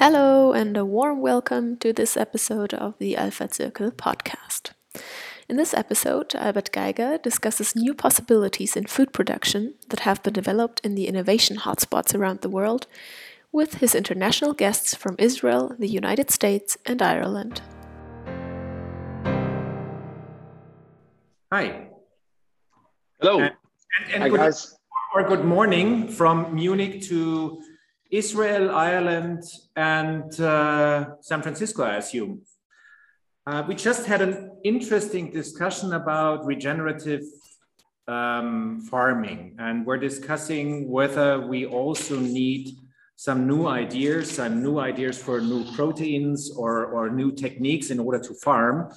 Hello, and a warm welcome to this episode of the Alpha Circle podcast. In this episode, Albert Geiger discusses new possibilities in food production that have been developed in the innovation hotspots around the world with his international guests from Israel, the United States, and Ireland. Hi. Hello. And, and, and Hi, good, guys. or good morning from Munich to Israel, Ireland, and uh, San Francisco, I assume. Uh, we just had an interesting discussion about regenerative um, farming, and we're discussing whether we also need some new ideas, some new ideas for new proteins or, or new techniques in order to farm.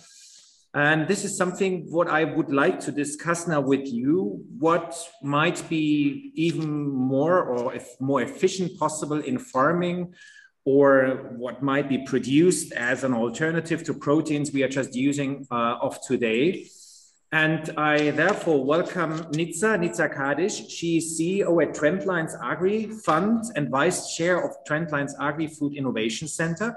And this is something what I would like to discuss now with you. What might be even more or if more efficient possible in farming, or what might be produced as an alternative to proteins we are just using uh, of today. And I therefore welcome Nitza, Nitza Kadish. She's CEO at Trendlines Agri Fund and Vice Chair of Trendlines Agri Food Innovation Center.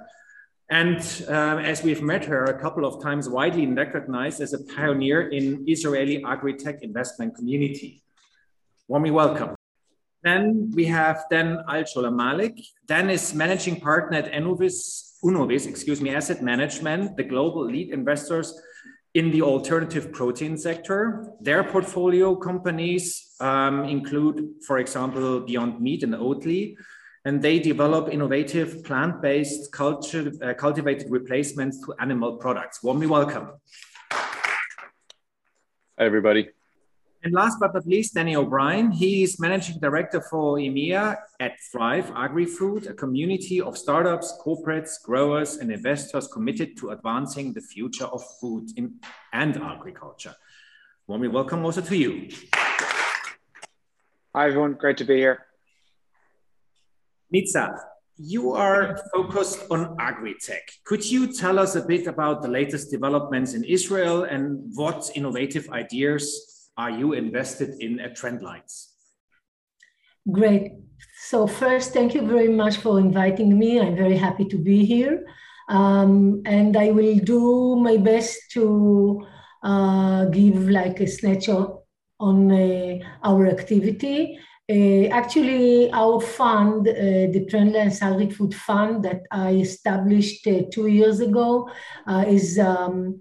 And uh, as we've met her a couple of times, widely recognized as a pioneer in Israeli agri-tech investment community. Warmly welcome. Then we have Dan Al Malek. Dan is managing partner at Unovis, Unovis, excuse me, Asset Management, the global lead investors in the alternative protein sector. Their portfolio companies um, include, for example, Beyond Meat and Oatly, and they develop innovative plant-based culture, uh, cultivated replacements to animal products. Warmly welcome. Hi, everybody. And last but not least, Danny O'Brien. He is managing director for EMEA at Thrive Agri-Food, a community of startups, corporates, growers, and investors committed to advancing the future of food in, and agriculture. Warmly welcome also to you. Hi, everyone. Great to be here. Nitza, you are focused on agri-tech. Could you tell us a bit about the latest developments in Israel and what innovative ideas are you invested in at Trendlines? Great. So first, thank you very much for inviting me. I'm very happy to be here. Um, and I will do my best to uh, give like a snapshot on uh, our activity. Uh, actually, our fund, uh, the Trendlines Agri Food Fund that I established uh, two years ago, uh, is um,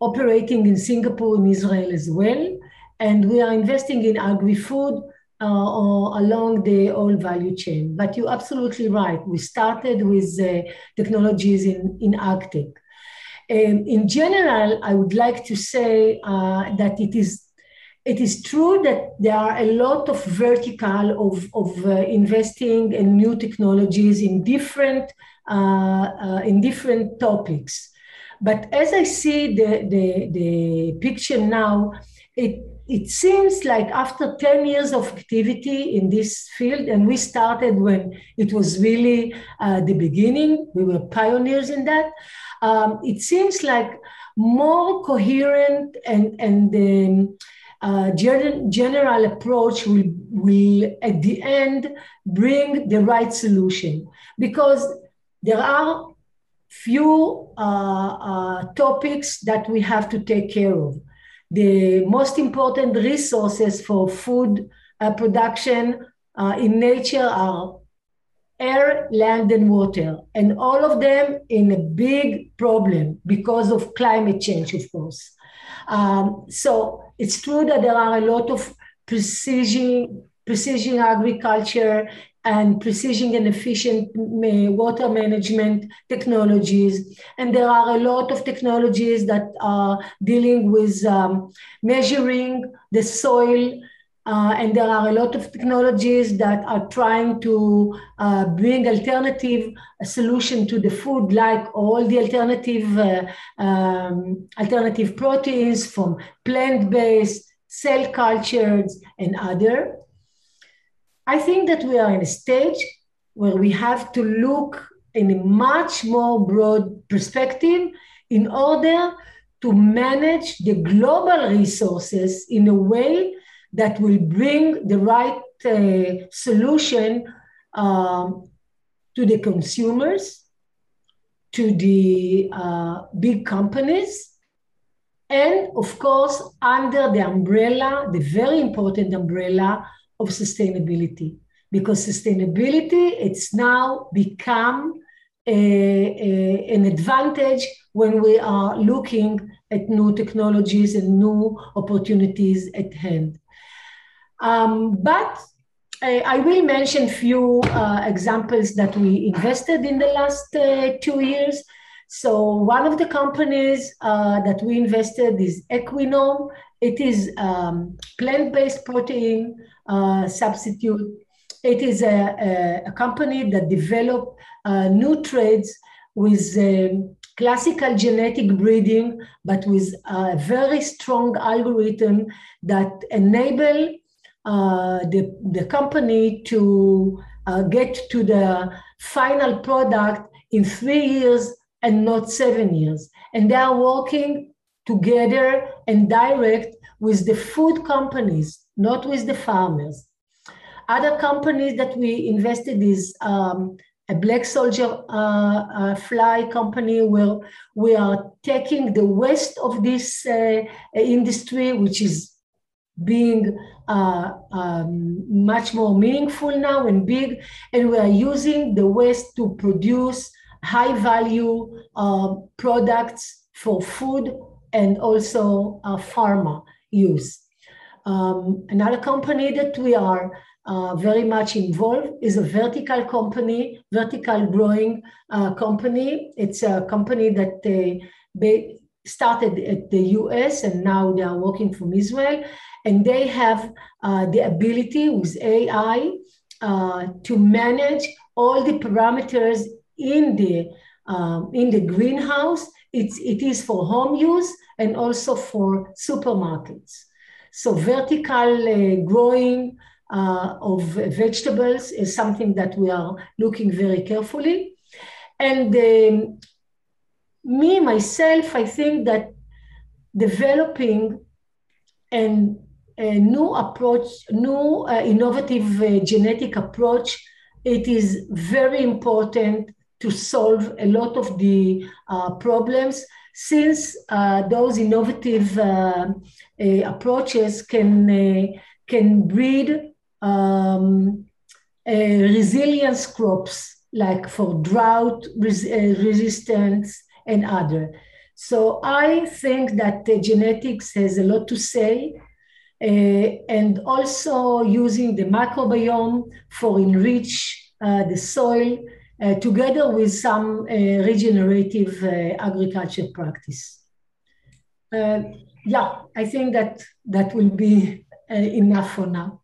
operating in Singapore and Israel as well. And we are investing in agri-food uh, along the whole value chain. But you're absolutely right. We started with uh, technologies in, in agtech. Um, in general, I would like to say uh, that it is it is true that there are a lot of vertical of, of uh, investing in new technologies in different uh, uh, in different topics. But as I see the, the, the picture now, it, it seems like after 10 years of activity in this field, and we started when it was really uh, the beginning, we were pioneers in that. Um, it seems like more coherent and, and um, uh, general, approach will, will at the end bring the right solution because there are few uh, uh, topics that we have to take care of. The most important resources for food uh, production in nature are air, land, and water, and all of them in a big problem because of climate change, of course. Um, so it's true that there are a lot of precision, precision agriculture and precision and efficient water management technologies. And there are a lot of technologies that are dealing with um, measuring the soil. Uh, and there are a lot of technologies that are trying to uh, bring alternative solution to the food, like all the alternative uh, um, alternative proteins from plant-based, cell cultures, and other. I think that we are in a stage where we have to look in a much more broad perspective in order to manage the global resources in a way that will bring the right uh, solution um, to the consumers, to the uh, big companies, and of course, under the umbrella, the very important umbrella of sustainability. Because sustainability, it's now become a, a, an advantage when we are looking at new technologies and new opportunities at hand. Um, but I, I will mention a few uh, examples that we invested in the last uh, two years. So one of the companies uh, that we invested is Equinome. It is um, plant-based protein uh, substitute. It is a, a, a company that developed uh, new traits with um, classical genetic breeding, but with a very strong algorithm that enable uh, the, the company to uh, get to the final product in three years and not seven years. And they are working together and direct with the food companies, not with the farmers. Other companies that we invested is um, a black soldier uh, uh, fly company where we are taking the waste of this uh, industry, which is being uh, um, much more meaningful now and big, and we are using the waste to produce high value uh, products for food and also uh, pharma use. Um, another company that we are uh, very much involved is a vertical company, vertical growing uh, company. It's a company that uh, started at the US and now they are working from Israel and they have uh, the ability with AI uh, to manage all the parameters in the um, in the greenhouse. It's it is for home use and also for supermarkets. So vertical uh, growing uh, of vegetables is something that we are looking very carefully. And um, me myself, I think that developing a new approach, new uh, innovative uh, genetic approach, it is very important to solve a lot of the uh, problems since uh, those innovative uh, uh, approaches can, can breed um, resilience crops like for drought res resistance and other. So I think that genetics has a lot to say uh, and also using the microbiome for enrich uh, the soil uh, together with some regenerative agriculture practice. yeah, I think that that will be enough for now.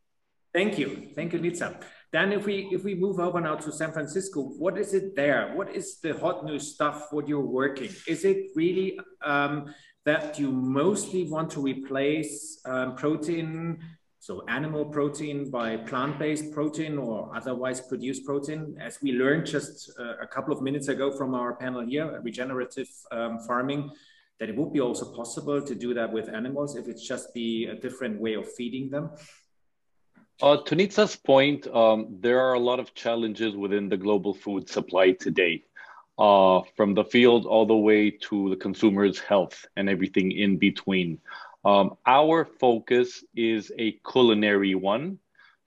Thank you. Thank you, Nitza. Then if we if we move over now to San Francisco, what is it there? What is the hot new stuff? What you're working? Is it really um, that you mostly want to replace um, protein, so animal protein by plant-based protein or otherwise produced protein, as we learned just uh, a couple of minutes ago from our panel here, regenerative um, farming, that it would be also possible to do that with animals if it's just be a different way of feeding them. Uh, to Nitza's point, um, there are a lot of challenges within the global food supply today uh, from the field all the way to the consumer's health and everything in between. Um, our focus is a culinary one.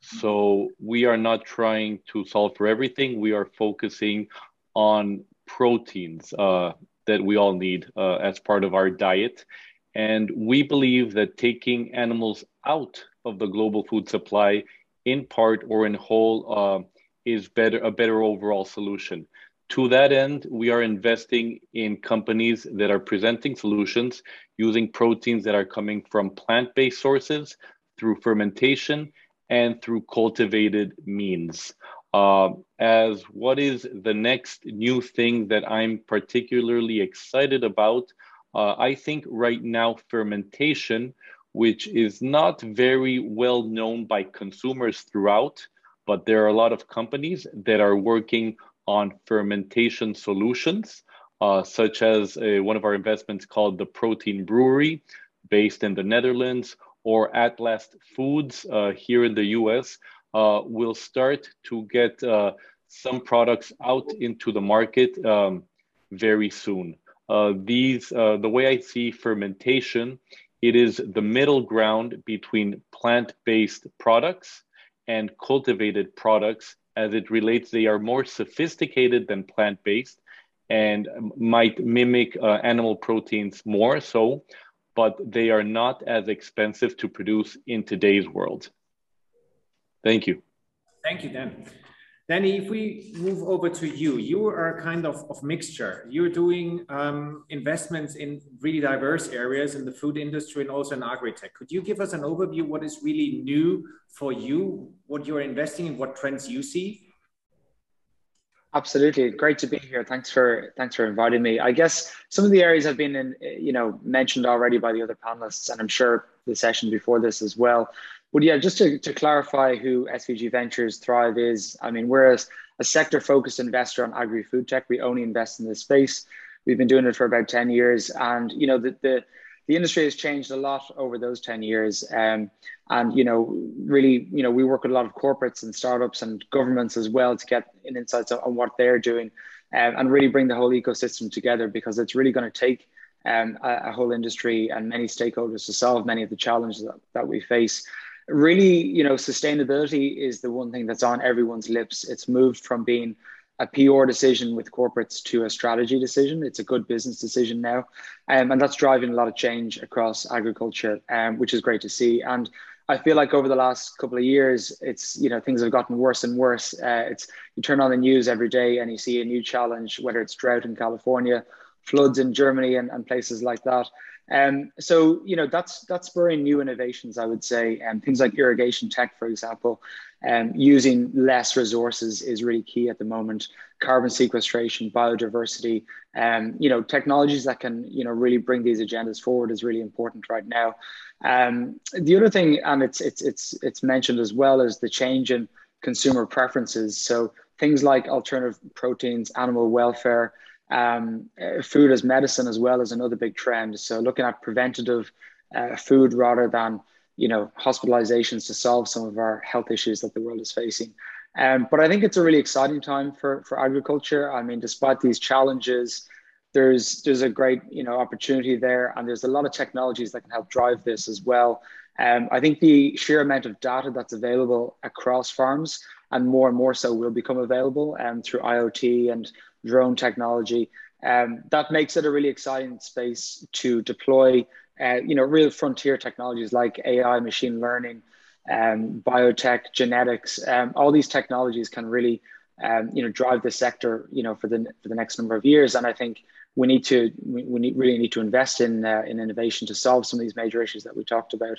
So we are not trying to solve for everything. We are focusing on proteins uh, that we all need uh, as part of our diet. And we believe that taking animals out of the global food supply in part or in whole uh, is better a better overall solution. To that end, we are investing in companies that are presenting solutions using proteins that are coming from plant-based sources through fermentation and through cultivated means. Uh, as what is the next new thing that I'm particularly excited about, uh, I think right now fermentation, which is not very well known by consumers throughout, but there are a lot of companies that are working on fermentation solutions, uh, such as a, one of our investments called the Protein Brewery, based in the Netherlands, or Atlas Foods uh, here in the US, uh, will start to get uh, some products out into the market um, very soon. Uh, these, uh, the way I see fermentation, it is the middle ground between plant-based products and cultivated products as it relates, they are more sophisticated than plant-based and might mimic uh, animal proteins more so, but they are not as expensive to produce in today's world. Thank you. Thank you, Dan. Danny, if we move over to you, you are a kind of, of mixture. You're doing um, investments in really diverse areas in the food industry and also in agri-tech. Could you give us an overview what is really new for you, what you're investing in, what trends you see? Absolutely, great to be here. Thanks for thanks for inviting me. I guess some of the areas have been in, you know, mentioned already by the other panelists, and I'm sure the session before this as well. But yeah, just to, to clarify who SVG Ventures Thrive is, I mean, we're a, a sector focused investor on agri food tech. We only invest in this space. We've been doing it for about 10 years. And, you know, the, the, the industry has changed a lot over those 10 years. Um, and, you know, really, you know, we work with a lot of corporates and startups and governments as well to get an insights on what they're doing um, and really bring the whole ecosystem together because it's really going to take um, a, a, whole industry and many stakeholders to solve many of the challenges that, that we face really, you know, sustainability is the one thing that's on everyone's lips. It's moved from being a PR decision with corporates to a strategy decision. It's a good business decision now. Um, and that's driving a lot of change across agriculture, um, which is great to see. And I feel like over the last couple of years, it's, you know, things have gotten worse and worse. Uh, it's, you turn on the news every day and you see a new challenge, whether it's drought in California, floods in Germany and, and places like that. Um, so you know that's that's spurring new innovations, I would say, and um, things like irrigation tech, for example, um, using less resources is really key at the moment. Carbon sequestration, biodiversity, um, you know, technologies that can you know really bring these agendas forward is really important right now. Um, the other thing, and it's it's it's it's mentioned as well, is the change in consumer preferences. So things like alternative proteins, animal welfare um, uh, food as medicine as well as another big trend. So looking at preventative uh, food rather than you know hospitalizations to solve some of our health issues that the world is facing. Um, but I think it's a really exciting time for for agriculture. I mean, despite these challenges, there's there's a great you know opportunity there, and there's a lot of technologies that can help drive this as well. Um, I think the sheer amount of data that's available across farms and more and more so will become available um, through IoT and drone technology. Um, that makes it a really exciting space to deploy, uh, you know, real frontier technologies like AI, machine learning, um, biotech, genetics. Um, all these technologies can really, um, you know, drive the sector, you know, for the for the next number of years. And I think we need to we, we need, really need to invest in uh, in innovation to solve some of these major issues that we talked about.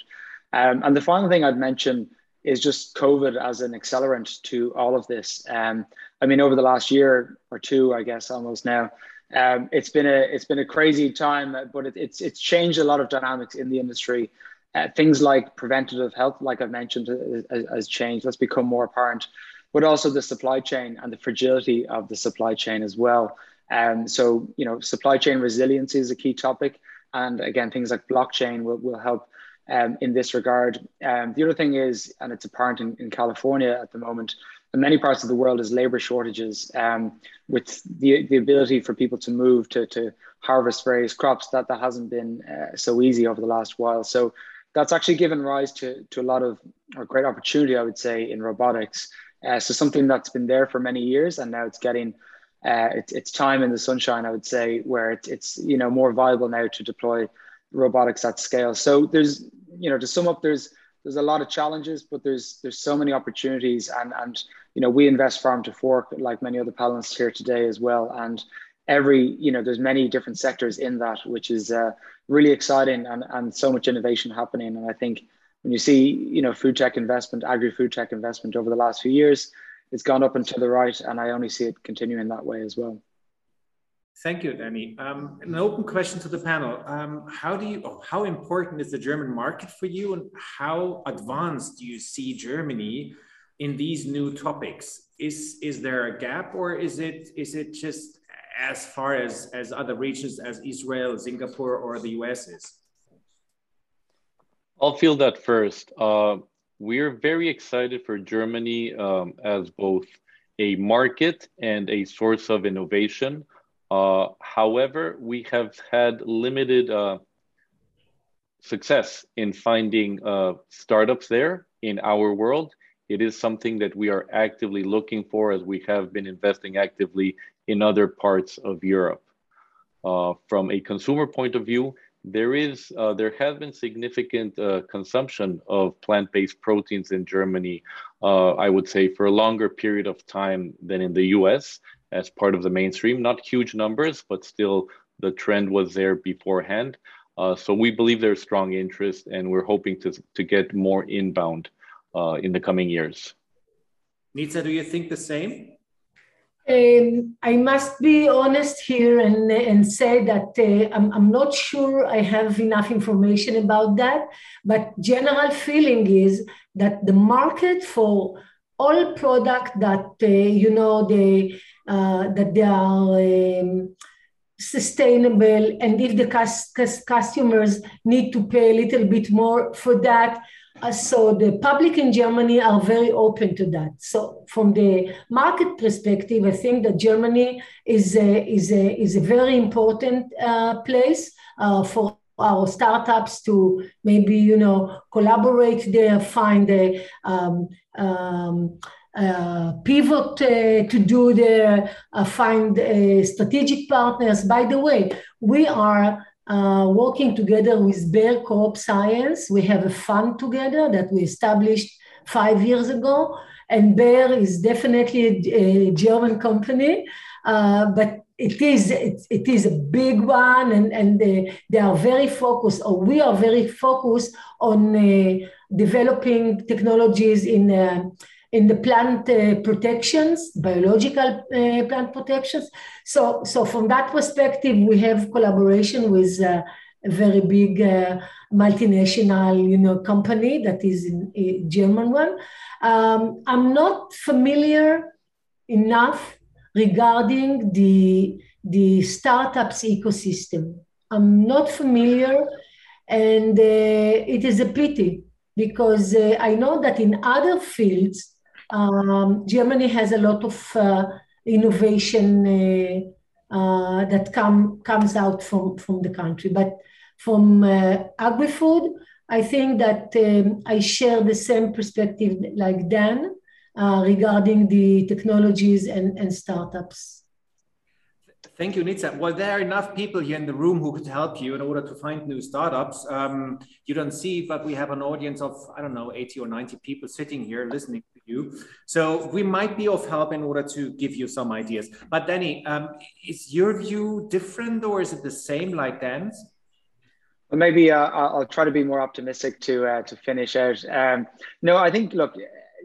Um, and the final thing I'd mention is just COVID as an accelerant to all of this. Um, I mean, over the last year or two, I guess almost now, um, it's been a it's been a crazy time, but it, it's it's changed a lot of dynamics in the industry. Uh, things like preventative health, like I've mentioned, has, has changed. That's become more apparent, but also the supply chain and the fragility of the supply chain as well. Um, so you know, supply chain resiliency is a key topic, and again, things like blockchain will will help um, in this regard. Um, the other thing is, and it's apparent in, in California at the moment, in many parts of the world, is labor shortages um, with the, the ability for people to move to, to harvest various crops that, that hasn't been uh, so easy over the last while. So that's actually given rise to, to a lot of a great opportunity, I would say, in robotics. Uh, so something that's been there for many years, and now it's getting uh, it's, time in the sunshine, I would say, where it's, it's you know more viable now to deploy robotics at scale. So there's, you know, to sum up, there's there's a lot of challenges, but there's there's so many opportunities, and and you know we invest farm to fork like many other panelists here today as well, and every you know there's many different sectors in that, which is uh, really exciting and and so much innovation happening, and I think when you see you know food tech investment, agri food tech investment over the last few years, it's gone up and to the right, and I only see it continuing that way as well. Thank you, Danny. Um, an open question to the panel. Um, how do you, how important is the German market for you and how advanced do you see Germany in these new topics? Is, is there a gap or is it, is it just as far as, as other regions as Israel, Singapore, or the US is? I'll field that first. Uh, we're very excited for Germany um, as both a market and a source of innovation. Uh, however, we have had limited uh, success in finding uh, startups there in our world. It is something that we are actively looking for as we have been investing actively in other parts of Europe. Uh, from a consumer point of view, there is uh, there has been significant uh, consumption of plant-based proteins in Germany. I would say for a longer period of time than in the U.S. as part of the mainstream. Not huge numbers, but still the trend was there beforehand. Uh, so we believe there's strong interest, and we're hoping to to get more inbound uh, in the coming years. Nitza, do you think the same? Um, I must be honest here and, and say that uh, I'm, I'm not sure I have enough information about that, but general feeling is that the market for all product that uh, you know they uh, that they are um, sustainable and if the customers need to pay a little bit more for that uh, so the public in Germany are very open to that. So from the market perspective, I think that Germany is a, is a, is a very important uh, place uh, for our startups to maybe you know collaborate there, find a um, um, uh, pivot uh, to do there, uh, find strategic partners. By the way, we are uh, working together with Bayer Crop Science. We have a fund together that we established five years ago. And Bayer is definitely a, German company, uh, but it is it, it is a big one, and and they, they are very focused, or we are very focused on uh, developing technologies in uh, in the plant uh, protections, biological uh, plant protections. So, so from that perspective, we have collaboration with uh, a very big uh, multinational, you know, company that is in, a German one. Um, I'm not familiar enough regarding the the startups ecosystem. I'm not familiar, and uh, it is a pity because uh, I know that in other fields um, Germany has a lot of uh, innovation uh, uh, that come comes out from from the country, but from uh, agri-food, I think that um, I share the same perspective like Dan uh, regarding the technologies and, and startups. Thank you, Nitza. Well, there are enough people here in the room who could help you in order to find new startups. Um, you don't see, but we have an audience of, I don't know, 80 or 90 people sitting here listening you. So we might be of help in order to give you some ideas. But Danny, um, is your view different or is it the same like Dan's? Well, maybe uh, I'll try to be more optimistic to uh, to finish out. Um, no, I think, look,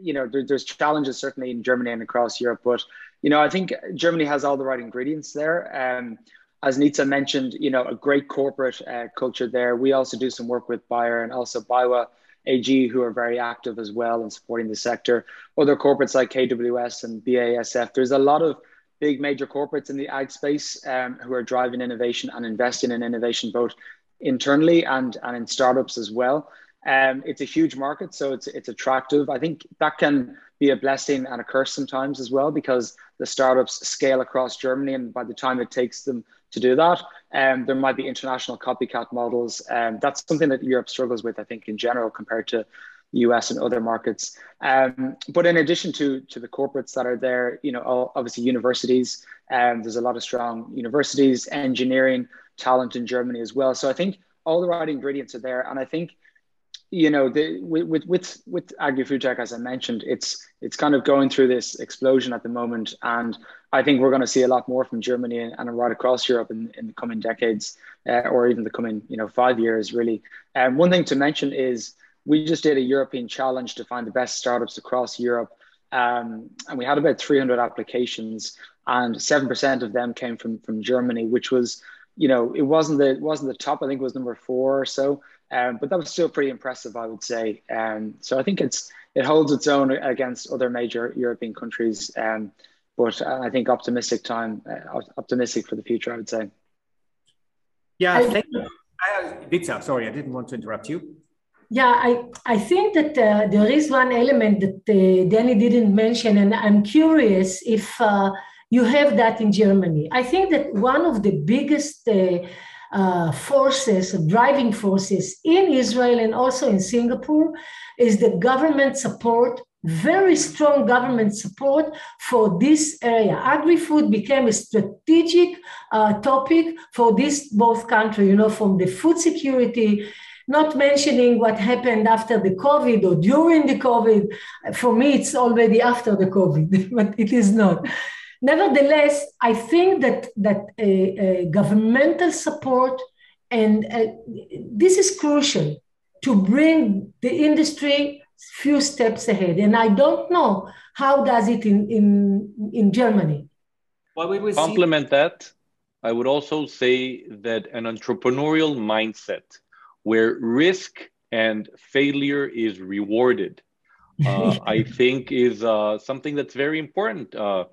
you know, there, there's challenges certainly in Germany and across Europe, but you know, I think Germany has all the right ingredients there. Um, as Nitza mentioned, you know, a great corporate uh, culture there. We also do some work with Bayer and also BayWa AG, who are very active as well in supporting the sector. Other corporates like KWS and BASF. There's a lot of big major corporates in the ag space um, who are driving innovation and investing in innovation both internally and, and in startups as well. Um, it's a huge market, so it's it's attractive. I think that can be a blessing and a curse sometimes as well because the startups scale across Germany, and by the time it takes them to do that, um, there might be international copycat models. Um, that's something that Europe struggles with, I think, in general compared to the US and other markets. Um, but in addition to to the corporates that are there, you know, obviously universities. Um, there's a lot of strong universities, engineering talent in Germany as well. So I think all the right ingredients are there, and I think you know, the, with with with agri-food tech, as I mentioned, it's it's kind of going through this explosion at the moment, and I think we're going to see a lot more from Germany and, and right across Europe in, in the coming decades, uh, or even the coming you know five years, really. And um, one thing to mention is we just did a European challenge to find the best startups across Europe, um, and we had about 300 applications, and seven percent of them came from from Germany, which was you know it wasn't the it wasn't the top. I think it was number four or so. Um, but that was still pretty impressive, I would say. Um, so I think it's it holds its own against other major European countries. Um, but I think optimistic time, uh, optimistic for the future, I would say. Yeah, thank you. I, sorry, I didn't want to interrupt you. Yeah, I, I think that uh, there is one element that uh, Danny didn't mention, and I'm curious if uh, you have that in Germany. I think that one of the biggest uh, forces, driving forces in Israel and also in Singapore is the government support very strong government support for this area. Agri-food became a strategic uh, topic for this both countries, you know, from the food security, not mentioning what happened after the COVID or during the COVID. For me, it's already after the COVID, but it is not. Nevertheless, I think that, that a, a governmental support, and uh, this is crucial to bring the industry few steps ahead. And I don't know how does it in, in, in Germany. Well, we will complement see. that. I would also say that an entrepreneurial mindset where risk and failure is rewarded, uh, I think is uh, something that's very important. Uh,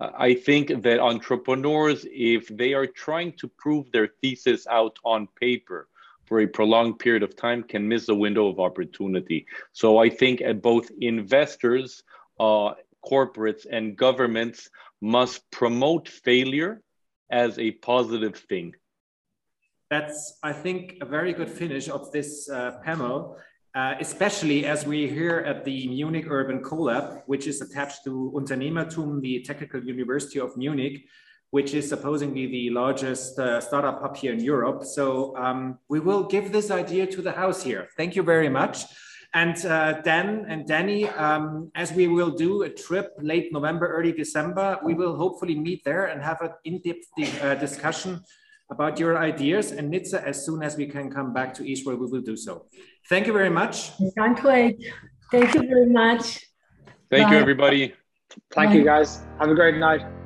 I think that entrepreneurs, if they are trying to prove their thesis out on paper, for a prolonged period of time can miss a window of opportunity. So I think at both investors, uh, corporates, and governments must promote failure as a positive thing. That's, I think, a very good finish of this uh, panel, uh, especially as we here at the Munich Urban Colab, which is attached to Unternehmertum, the Technical University of Munich, which is supposedly the largest uh, startup hub here in Europe. So um, we will give this idea to the house here. Thank you very much. And uh, Dan and Danny, um, as we will do a trip late November, early December, we will hopefully meet there and have an in-depth uh, discussion about your ideas. And Nitza, as soon as we can come back to Israel, we will do so. Thank you very much. Can't wait. Thank you very much. Thank Bye. you, everybody. Thank Bye. you, guys. Have a great night.